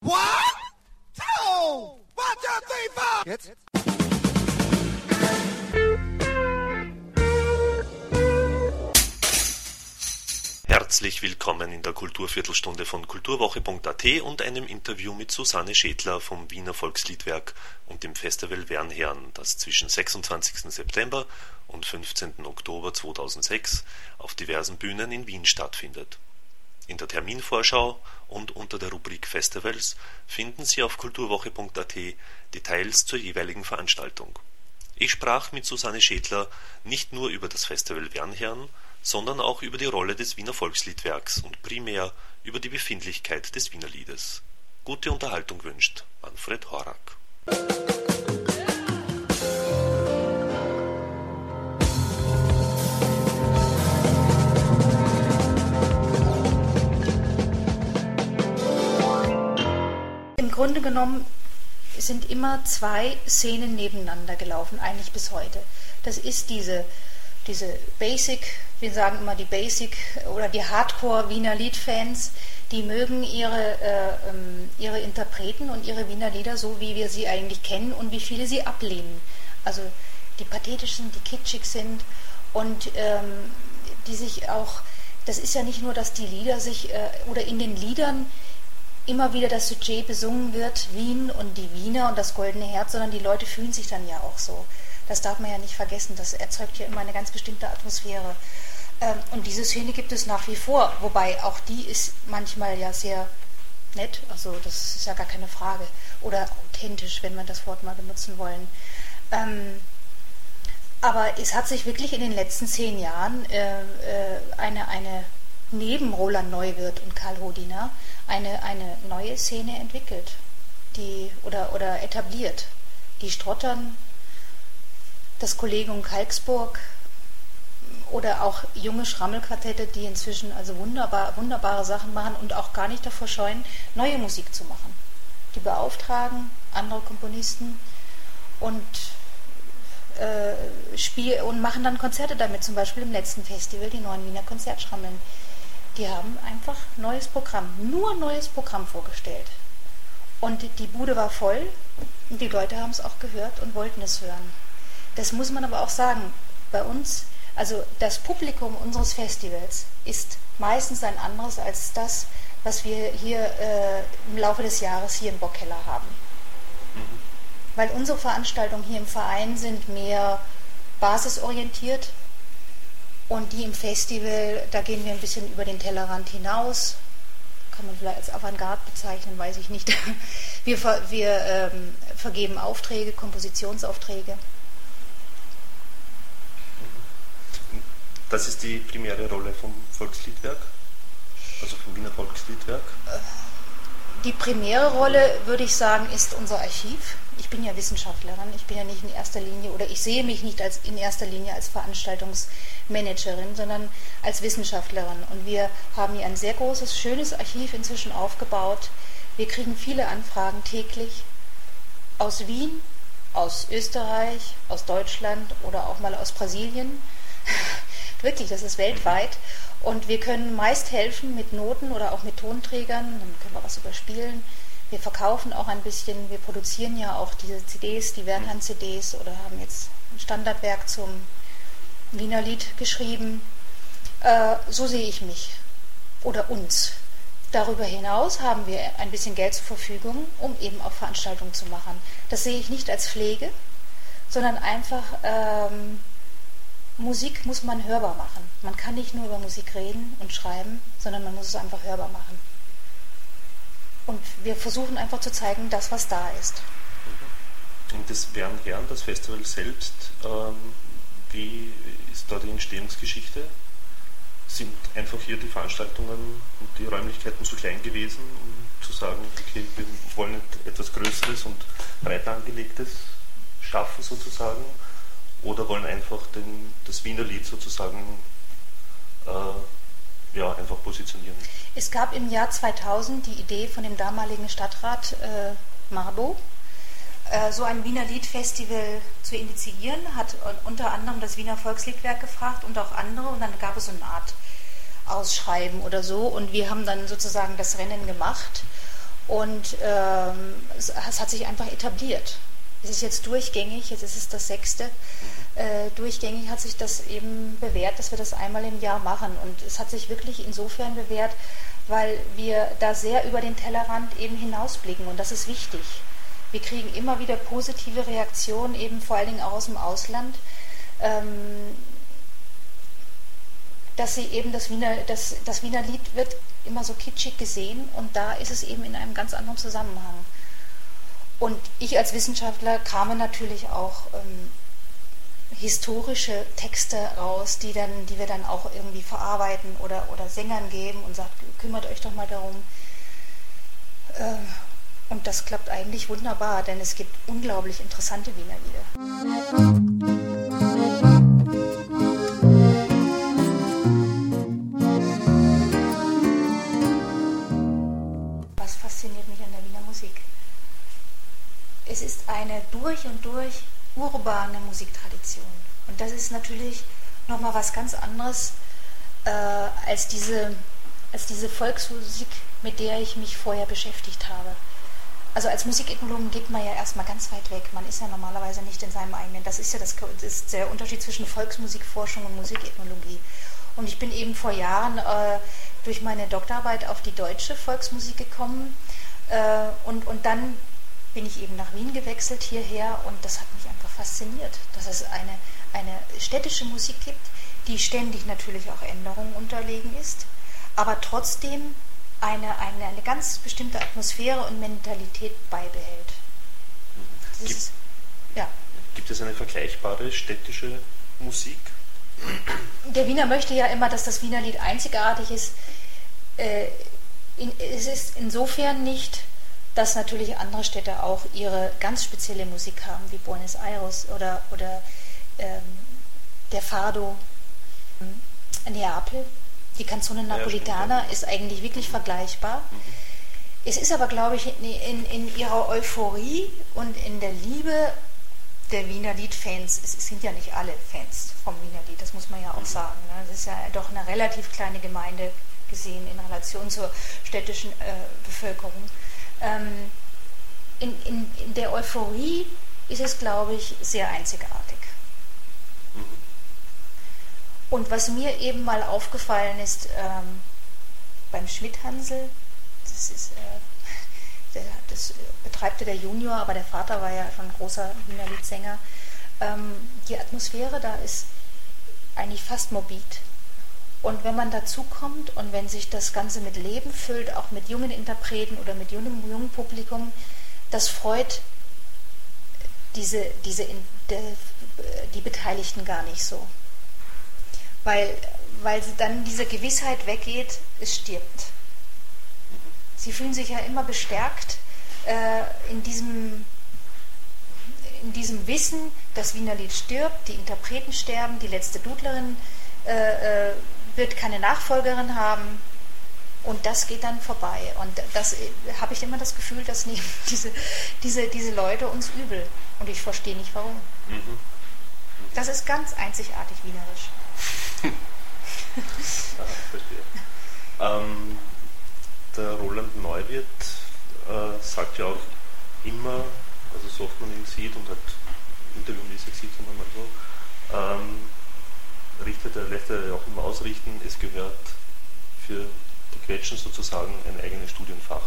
One, two, one, two, three, four. Jetzt? Herzlich willkommen in der Kulturviertelstunde von kulturwoche.at und einem Interview mit Susanne Schädler vom Wiener Volksliedwerk und dem Festival Wernherrn, das zwischen 26. September und 15. Oktober 2006 auf diversen Bühnen in Wien stattfindet. In der Terminvorschau und unter der Rubrik Festivals finden Sie auf kulturwoche.at Details zur jeweiligen Veranstaltung. Ich sprach mit Susanne Schädler nicht nur über das Festival Wernherrn, sondern auch über die Rolle des Wiener Volksliedwerks und primär über die Befindlichkeit des Wienerliedes. Gute Unterhaltung wünscht Manfred Horak. Grunde genommen sind immer zwei Szenen nebeneinander gelaufen, eigentlich bis heute. Das ist diese, diese Basic, wir sagen immer die Basic oder die Hardcore Wiener Liedfans, die mögen ihre, äh, ähm, ihre Interpreten und ihre Wiener Lieder so, wie wir sie eigentlich kennen und wie viele sie ablehnen. Also die pathetischen, die kitschig sind und ähm, die sich auch, das ist ja nicht nur, dass die Lieder sich äh, oder in den Liedern immer wieder das Sujet besungen wird, Wien und die Wiener und das goldene Herz, sondern die Leute fühlen sich dann ja auch so. Das darf man ja nicht vergessen. Das erzeugt ja immer eine ganz bestimmte Atmosphäre. Ähm, und diese Szene gibt es nach wie vor, wobei auch die ist manchmal ja sehr nett, also das ist ja gar keine Frage. Oder authentisch, wenn wir das Wort mal benutzen wollen. Ähm, aber es hat sich wirklich in den letzten zehn Jahren äh, äh, eine, eine neben Roland Neuwirth und Karl Hodiner eine, eine neue Szene entwickelt die, oder, oder etabliert. Die Strottern, das Kollegium Kalksburg oder auch junge Schrammelquartette, die inzwischen also wunderbar, wunderbare Sachen machen und auch gar nicht davor scheuen, neue Musik zu machen. Die beauftragen andere Komponisten und, äh, spiel und machen dann Konzerte damit, zum Beispiel im letzten Festival, die neuen Wiener Konzertschrammeln die haben einfach neues Programm, nur neues Programm vorgestellt. Und die Bude war voll und die Leute haben es auch gehört und wollten es hören. Das muss man aber auch sagen, bei uns, also das Publikum unseres Festivals ist meistens ein anderes als das, was wir hier äh, im Laufe des Jahres hier im Bockkeller haben. Mhm. Weil unsere Veranstaltungen hier im Verein sind mehr basisorientiert, und die im Festival, da gehen wir ein bisschen über den Tellerrand hinaus. Kann man vielleicht als Avantgarde bezeichnen, weiß ich nicht. Wir, wir ähm, vergeben Aufträge, Kompositionsaufträge. Das ist die primäre Rolle vom Volksliedwerk, also vom Wiener Volksliedwerk. Die primäre Rolle, würde ich sagen, ist unser Archiv ich bin ja Wissenschaftlerin, ich bin ja nicht in erster Linie oder ich sehe mich nicht als, in erster Linie als Veranstaltungsmanagerin, sondern als Wissenschaftlerin. Und wir haben hier ein sehr großes, schönes Archiv inzwischen aufgebaut. Wir kriegen viele Anfragen täglich aus Wien, aus Österreich, aus Deutschland oder auch mal aus Brasilien. Wirklich, das ist weltweit. Und wir können meist helfen mit Noten oder auch mit Tonträgern, dann können wir was überspielen wir verkaufen auch ein bisschen, wir produzieren ja auch diese CDs, die Wernhand-CDs oder haben jetzt ein Standardwerk zum Wiener Lied geschrieben. Äh, so sehe ich mich oder uns. Darüber hinaus haben wir ein bisschen Geld zur Verfügung, um eben auch Veranstaltungen zu machen. Das sehe ich nicht als Pflege, sondern einfach ähm, Musik muss man hörbar machen. Man kann nicht nur über Musik reden und schreiben, sondern man muss es einfach hörbar machen. Und wir versuchen einfach zu zeigen, das, was da ist. Und das Bernherrn, das Festival selbst, ähm, wie ist da die Entstehungsgeschichte? Sind einfach hier die Veranstaltungen und die Räumlichkeiten zu klein gewesen, um zu sagen, okay, wir wollen etwas Größeres und breiter angelegtes schaffen sozusagen? Oder wollen einfach den, das Wiener Lied sozusagen äh, ja, einfach positionieren. Es gab im Jahr 2000 die Idee von dem damaligen Stadtrat äh, Marbo, äh, so ein Wiener Liedfestival zu initiieren, hat unter anderem das Wiener Volksliedwerk gefragt und auch andere und dann gab es so eine Art Ausschreiben oder so und wir haben dann sozusagen das Rennen gemacht Und ähm, es, es, hat sich einfach etabliert. Es ist jetzt durchgängig, jetzt ist es das sechste. Äh, durchgängig hat sich das eben bewährt, dass wir das einmal im Jahr machen. Und es hat sich wirklich insofern bewährt, weil wir da sehr über den Tellerrand eben hinausblicken. Und das ist wichtig. Wir kriegen immer wieder positive Reaktionen, eben vor allen Dingen auch aus dem Ausland. Ähm, dass sie eben das Wiener, das, das Wiener Lied wird immer so kitschig gesehen und da ist es eben in einem ganz anderen Zusammenhang. Und ich als Wissenschaftler kam natürlich auch ähm, historische Texte raus, die, dann, die wir dann auch irgendwie verarbeiten oder, oder Sängern geben und sagt, kümmert euch doch mal darum. Ähm, und das klappt eigentlich wunderbar, denn es gibt unglaublich interessante Wiener Lieder. Es ist eine durch und durch urbane Musiktradition. Und das ist natürlich nochmal was ganz anderes äh, als, diese, als diese Volksmusik, mit der ich mich vorher beschäftigt habe. Also als Musikethnologen geht man ja erstmal ganz weit weg. Man ist ja normalerweise nicht in seinem eigenen. Das ist ja das, das ist der Unterschied zwischen Volksmusikforschung und Musikethnologie. Und ich bin eben vor Jahren äh, durch meine Doktorarbeit auf die deutsche Volksmusik gekommen äh, und, und dann bin ich eben nach Wien gewechselt hierher und das hat mich einfach fasziniert, dass es eine, eine städtische Musik gibt, die ständig natürlich auch Änderungen unterlegen ist, aber trotzdem eine, eine, eine ganz bestimmte Atmosphäre und Mentalität beibehält. Gibt, ist, ja. gibt es eine vergleichbare städtische Musik? Der Wiener möchte ja immer, dass das Wiener Lied einzigartig ist. Äh, in, es ist insofern nicht, dass natürlich andere Städte auch ihre ganz spezielle Musik haben, wie Buenos Aires oder, oder ähm, der Fado. Neapel, die Canzone Napolitana ist eigentlich wirklich vergleichbar. Mhm. Es ist aber, glaube ich, in, in, in, ihrer Euphorie und in der Liebe der Wiener Lied-Fans, es sind ja nicht alle Fans vom Wiener Lied, das muss man ja auch mhm. sagen. Ne? Es ist ja doch eine relativ kleine Gemeinde gesehen in Relation zur städtischen äh, Bevölkerung ähm, in, in, in, der Euphorie ist es, glaube ich, sehr einzigartig. Mhm. Und was mir eben mal aufgefallen ist, ähm, beim Schmidt-Hansel, das, ist, äh, der, das betreibte der Junior, aber der Vater war ja schon großer Wiener Liedsänger, ähm, die Atmosphäre da ist eigentlich fast morbid. Und wenn man dazu kommt und wenn sich das Ganze mit Leben füllt, auch mit jungen Interpreten oder mit jungem, jungen Publikum, das freut diese, diese, die Beteiligten gar nicht so. Weil, weil dann diese Gewissheit weggeht, es stirbt. Sie fühlen sich ja immer bestärkt äh, in, diesem, in diesem Wissen, das Wiener Lied stirbt, die Interpreten sterben, die letzte Dudlerin äh, äh wird keine Nachfolgerin haben und das geht dann vorbei. Und das habe ich immer das Gefühl, dass nehmen diese, diese, diese Leute uns übel. Und ich verstehe nicht warum. Mhm. Das ist ganz einzigartig wienerisch. ah, verstehe. Ähm, der Roland Neuwirth äh, sagt ja auch immer, also so oft man ihn sieht und hat interviewmäßig sieht, sagen wir mal so, ähm, richtet er, lässt er auch immer ausrichten, es gehört für die Quetschen sozusagen ein eigenes Studienfach.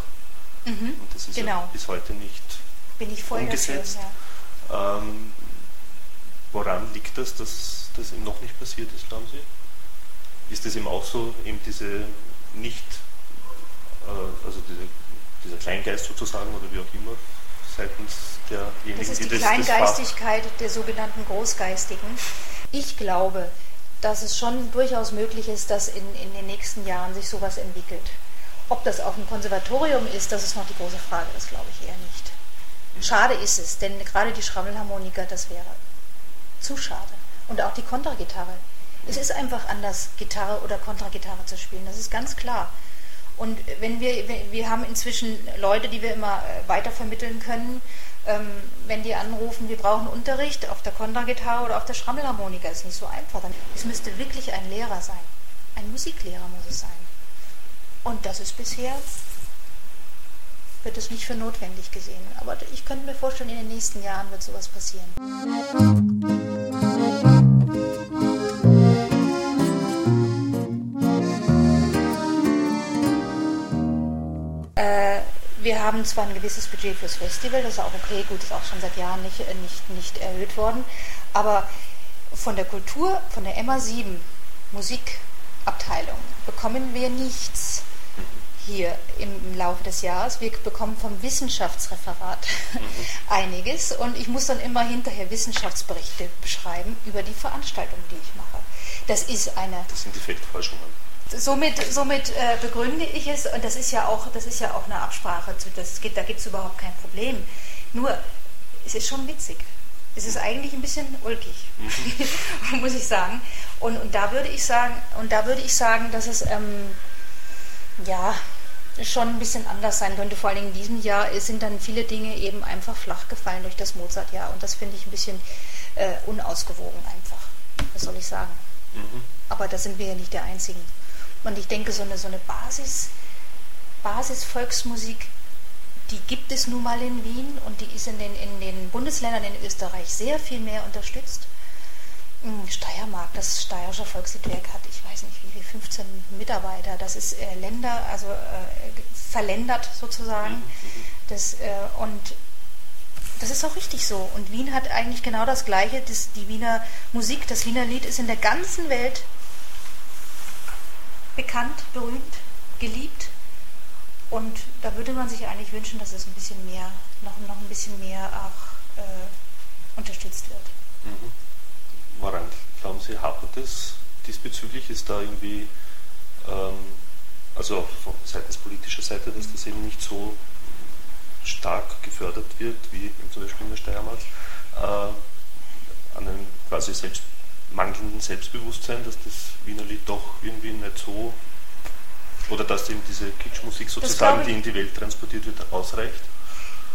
Mhm, und das ist genau. ja bis heute nicht Bin ich voll umgesetzt. Dafür, ja. ähm, woran liegt das, dass das ihm noch nicht passiert ist, glauben Sie? Ist es ihm auch so, eben diese nicht, äh, also diese, dieser Kleingeist sozusagen oder wie auch immer, seitens derjenigen, das ist die, die Kleingeistigkeit das der sogenannten Großgeistigen. Ich glaube, dass es schon durchaus möglich ist, dass in, in den nächsten Jahren sich sowas entwickelt. Ob das auf dem Konservatorium ist, das ist noch die große Frage, das glaube ich eher nicht. Schade ist es, denn gerade die Schrammelharmonika, das wäre zu schade. Und auch die Kontragitarre. Es ist einfach anders, Gitarre oder Kontragitarre zu spielen, das ist ganz klar. Und wenn wir, wir haben inzwischen Leute, die wir immer äh, weiter vermitteln können, ähm, wenn die anrufen, wir brauchen Unterricht auf der Kontragitarre oder auf der Schrammelharmonika, ist nicht so einfach. Es müsste wirklich ein Lehrer sein. Ein Musiklehrer muss es sein. Und das ist bisher wird es nicht für notwendig gesehen. Aber ich könnte mir vorstellen, in den nächsten Jahren wird sowas passieren. Äh, wir haben zwar ein gewisses Budget fürs Festival, das ist auch okay, gut, ist auch schon seit Jahren nicht, äh, nicht, nicht erhöht worden, aber von der Kultur, von der MA7 Musikabteilung bekommen wir nichts hier im, Laufe des Jahres. Wir bekommen vom Wissenschaftsreferat einiges und ich muss dann immer hinterher Wissenschaftsberichte beschreiben über die Veranstaltung, die ich mache. Das ist eine. Das sind Effektforschungen. Somit, somit äh, begründe ich es und das ist ja auch, das ist ja auch eine Absprache. Das geht, da gibt es überhaupt kein Problem. Nur, es ist schon witzig. Es ist eigentlich ein bisschen ulkig, mhm. muss ich sagen. Und, und da würde ich sagen, und da würde ich sagen, dass es ähm, ja schon ein bisschen anders sein könnte. Vor allem in diesem Jahr sind dann viele Dinge eben einfach flach gefallen durch das Mozart-Jahr. Und das finde ich ein bisschen äh, unausgewogen einfach. Was soll ich sagen? Mhm. Aber da sind wir ja nicht der Einzigen. Und ich denke, so eine, so eine Basis, Basis-Volksmusik, die gibt es nun mal in Wien und die ist in den, in den Bundesländern in Österreich sehr viel mehr unterstützt. Hm, Steiermark, das Steirische Volksliedwerk hat, ich weiß nicht wie viel, 15 Mitarbeiter. Das ist äh, Länder, also äh, verländert sozusagen. Mhm. Das, äh, und das ist auch richtig so. Und Wien hat eigentlich genau das Gleiche. Das, die Wiener Musik, das Wiener Lied ist in der ganzen Welt bekannt, berühmt, geliebt. Und da würde man sich eigentlich wünschen, dass es ein bisschen mehr, noch, noch ein bisschen mehr auch äh, unterstützt wird. Mhm. Woran glauben Sie, hapert es diesbezüglich? Ist da irgendwie, ähm, also seitens politischer Seite, dass das eben nicht so stark gefördert wird, wie zum Beispiel in der Steiermark, äh, an einem quasi selbst mangelnden Selbstbewusstsein, dass das Wiener Lied doch irgendwie nicht so, oder dass eben diese Kitschmusik sozusagen, die in die Welt transportiert wird, ausreicht?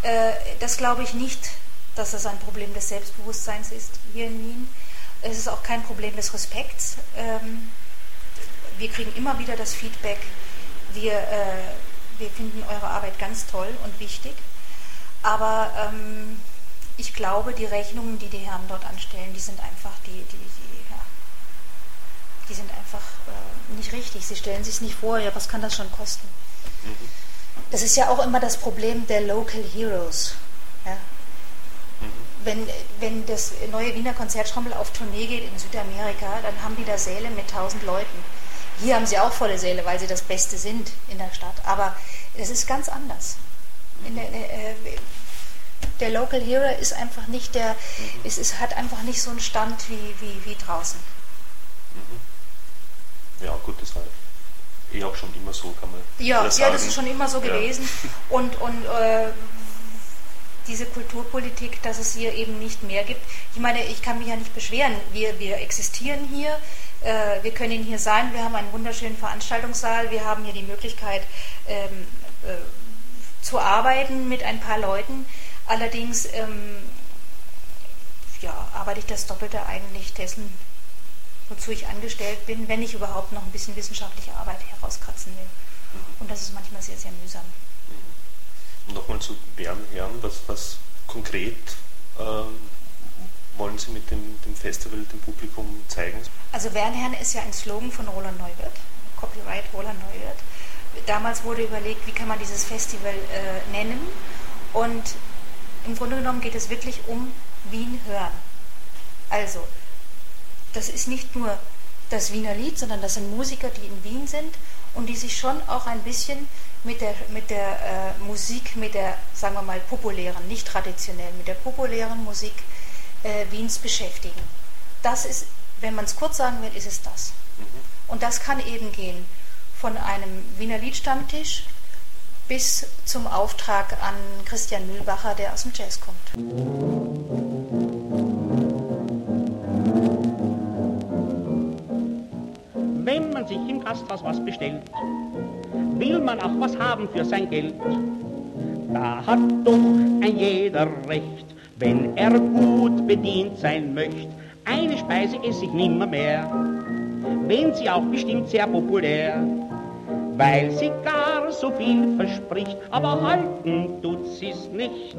Äh, das glaube ich nicht, dass das ein Problem des Selbstbewusstseins ist hier in Wien. Es ist auch kein Problem des Respekts. Ähm, wir kriegen immer wieder das Feedback, wir, äh, wir finden eure Arbeit ganz toll und wichtig, aber ähm, ich glaube, die Rechnungen, die die Herren dort anstellen, die sind einfach, die, die, die, ja, die sind einfach äh, nicht richtig. Sie stellen sich nicht vor, ja, was kann das schon kosten? Mhm. Das ist ja auch immer das Problem der Local Heroes. Ja? Mhm. Wenn, wenn das neue Wiener Konzerttrommel auf Tournee geht in Südamerika, dann haben die da Säle mit tausend Leuten. Hier haben sie auch volle Säle, weil sie das Beste sind in der Stadt. Aber es ist ganz anders. Der, äh, der Local Hero ist einfach nicht der, mhm. es ist, hat einfach nicht so einen Stand wie, wie, wie draußen. Mhm. Ja, gut, das war eh auch schon immer so, kann man ja, ja, sagen. das ist schon immer so gewesen. Ja. Und, und äh, diese Kulturpolitik, dass es hier eben nicht mehr gibt. Ich meine, ich kann mich ja nicht beschweren. Wir, wir existieren hier, äh, wir können hier sein, wir haben einen wunderschönen Veranstaltungssaal, wir haben hier die Möglichkeit ähm, äh, zu arbeiten mit ein paar Leuten. Allerdings ähm, ja, arbeite ich das Doppelte eigentlich dessen, wozu ich angestellt bin, wenn ich überhaupt noch ein bisschen wissenschaftliche Arbeit herauskratzen will. Und das ist manchmal sehr, sehr mühsam. Mhm. Nochmal zu Bernherren, was, was konkret ähm, wollen Sie mit dem, dem Festival dem Publikum zeigen? Also Bernherren ist ja ein Slogan von Roland Neuwirth, Copyright Roland Neuwirth. Damals wurde überlegt, wie kann man dieses Festival äh, nennen und im Grunde genommen geht es wirklich um Wien hören. Also, das ist nicht nur das Wiener Lied, sondern das sind Musiker, die in Wien sind und die sich schon auch ein bisschen mit der, mit der äh, Musik, mit der, sagen wir mal, populären, nicht traditionell, mit der populären Musik äh, Wiens beschäftigen. Das ist, wenn man es kurz sagen will, ist es das. Mhm. Und das kann eben gehen von einem Wiener Liedstammtisch bis zum Auftrag an Christian Mühlbacher, der aus dem Jazz kommt. Wenn man sich im Gasthaus was bestellt, will man auch was haben für sein Geld. Da hat doch ein jeder Recht, wenn er gut bedient sein möchte. Eine Speise esse ich nimmer mehr, wenn sie auch bestimmt sehr populär weil sie gar so viel verspricht, aber halten tut sie's nicht.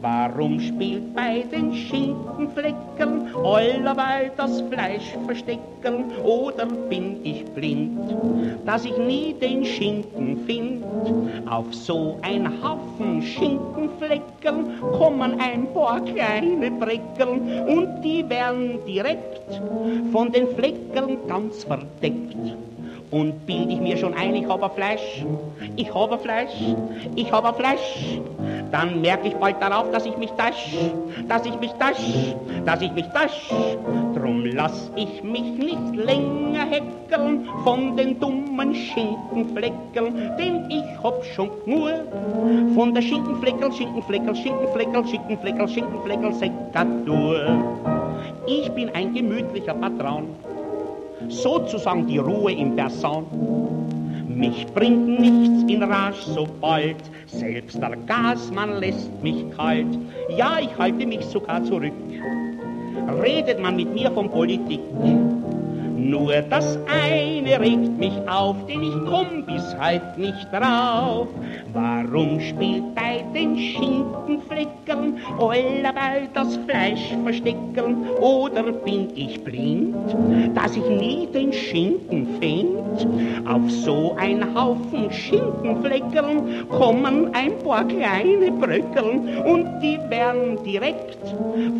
Warum spielt bei den Schinkenflecken allerweil das Fleisch verstecken? Oder bin ich blind, dass ich nie den Schinken find? Auf so ein Haufen Schinkenflecken kommen ein paar kleine Breckeln und die werden direkt von den Flecken ganz verdeckt. Und bild ich mir schon ein, ich habe Fleisch, ich habe Fleisch, ich habe Fleisch, dann merke ich bald darauf, dass ich mich tasch, dass ich mich tasch, dass ich mich tasch. Drum lass ich mich nicht länger heckeln von den dummen Schinkenfleckeln, denn ich hab schon nur von der Schinkenfleckel, Schinkenfleckel, Schinkenfleckel, Schinkenfleckel, Schinkenfleckel, Sekatur. Ich bin ein gemütlicher Patron sozusagen die Ruhe im Person. Mich bringt nichts in Rage so bald, selbst der Gasmann lässt mich kalt. Ja, ich halte mich sogar zurück. Redet man mit mir von Politik, nur das eine regt mich auf, denn ich komm bis heut nicht drauf. Warum spielt bei den Schinkenfleckern allerweil das Fleisch verstecken? Oder bin ich blind, dass ich nie den Schinken find? Auf so ein Haufen Schinkenfleckern kommen ein paar kleine Bröckeln und die werden direkt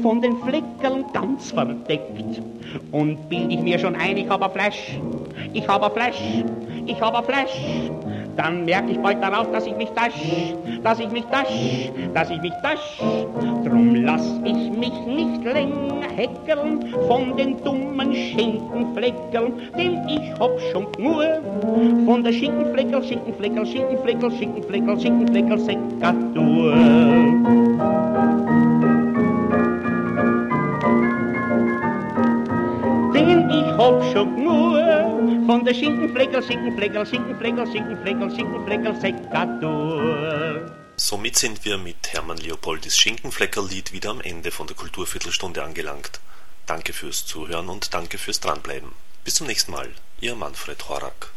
von den Fleckern ganz verdeckt. Und bild ich mir schon ein, ich habe Fleisch, ich habe Fleisch, ich habe Fleisch. Dann merke ich bald darauf, dass ich mich tasch, dass ich mich tasch, dass ich mich tasch. Drum lass ich mich nicht länger heckeln von den dummen Schinkenfleckeln, denn ich hab schon nur von der Schinkenfleckel, Schinkenfleckel, Schinkenfleckel, Schinkenfleckel, Schinkenfleckel, Sekatur. Schon nur von der Schinkenfleckel, Schinkenfleckel, Schinkenfleckel, Schinkenfleckel, Schinkenfleckel, Sekatur. Somit sind wir mit Hermann Leopoldis Schinkenfleckerlied wieder am Ende von der Kulturviertelstunde angelangt. Danke fürs Zuhören und danke fürs Dranbleiben. Bis zum nächsten Mal, Ihr Manfred Horak.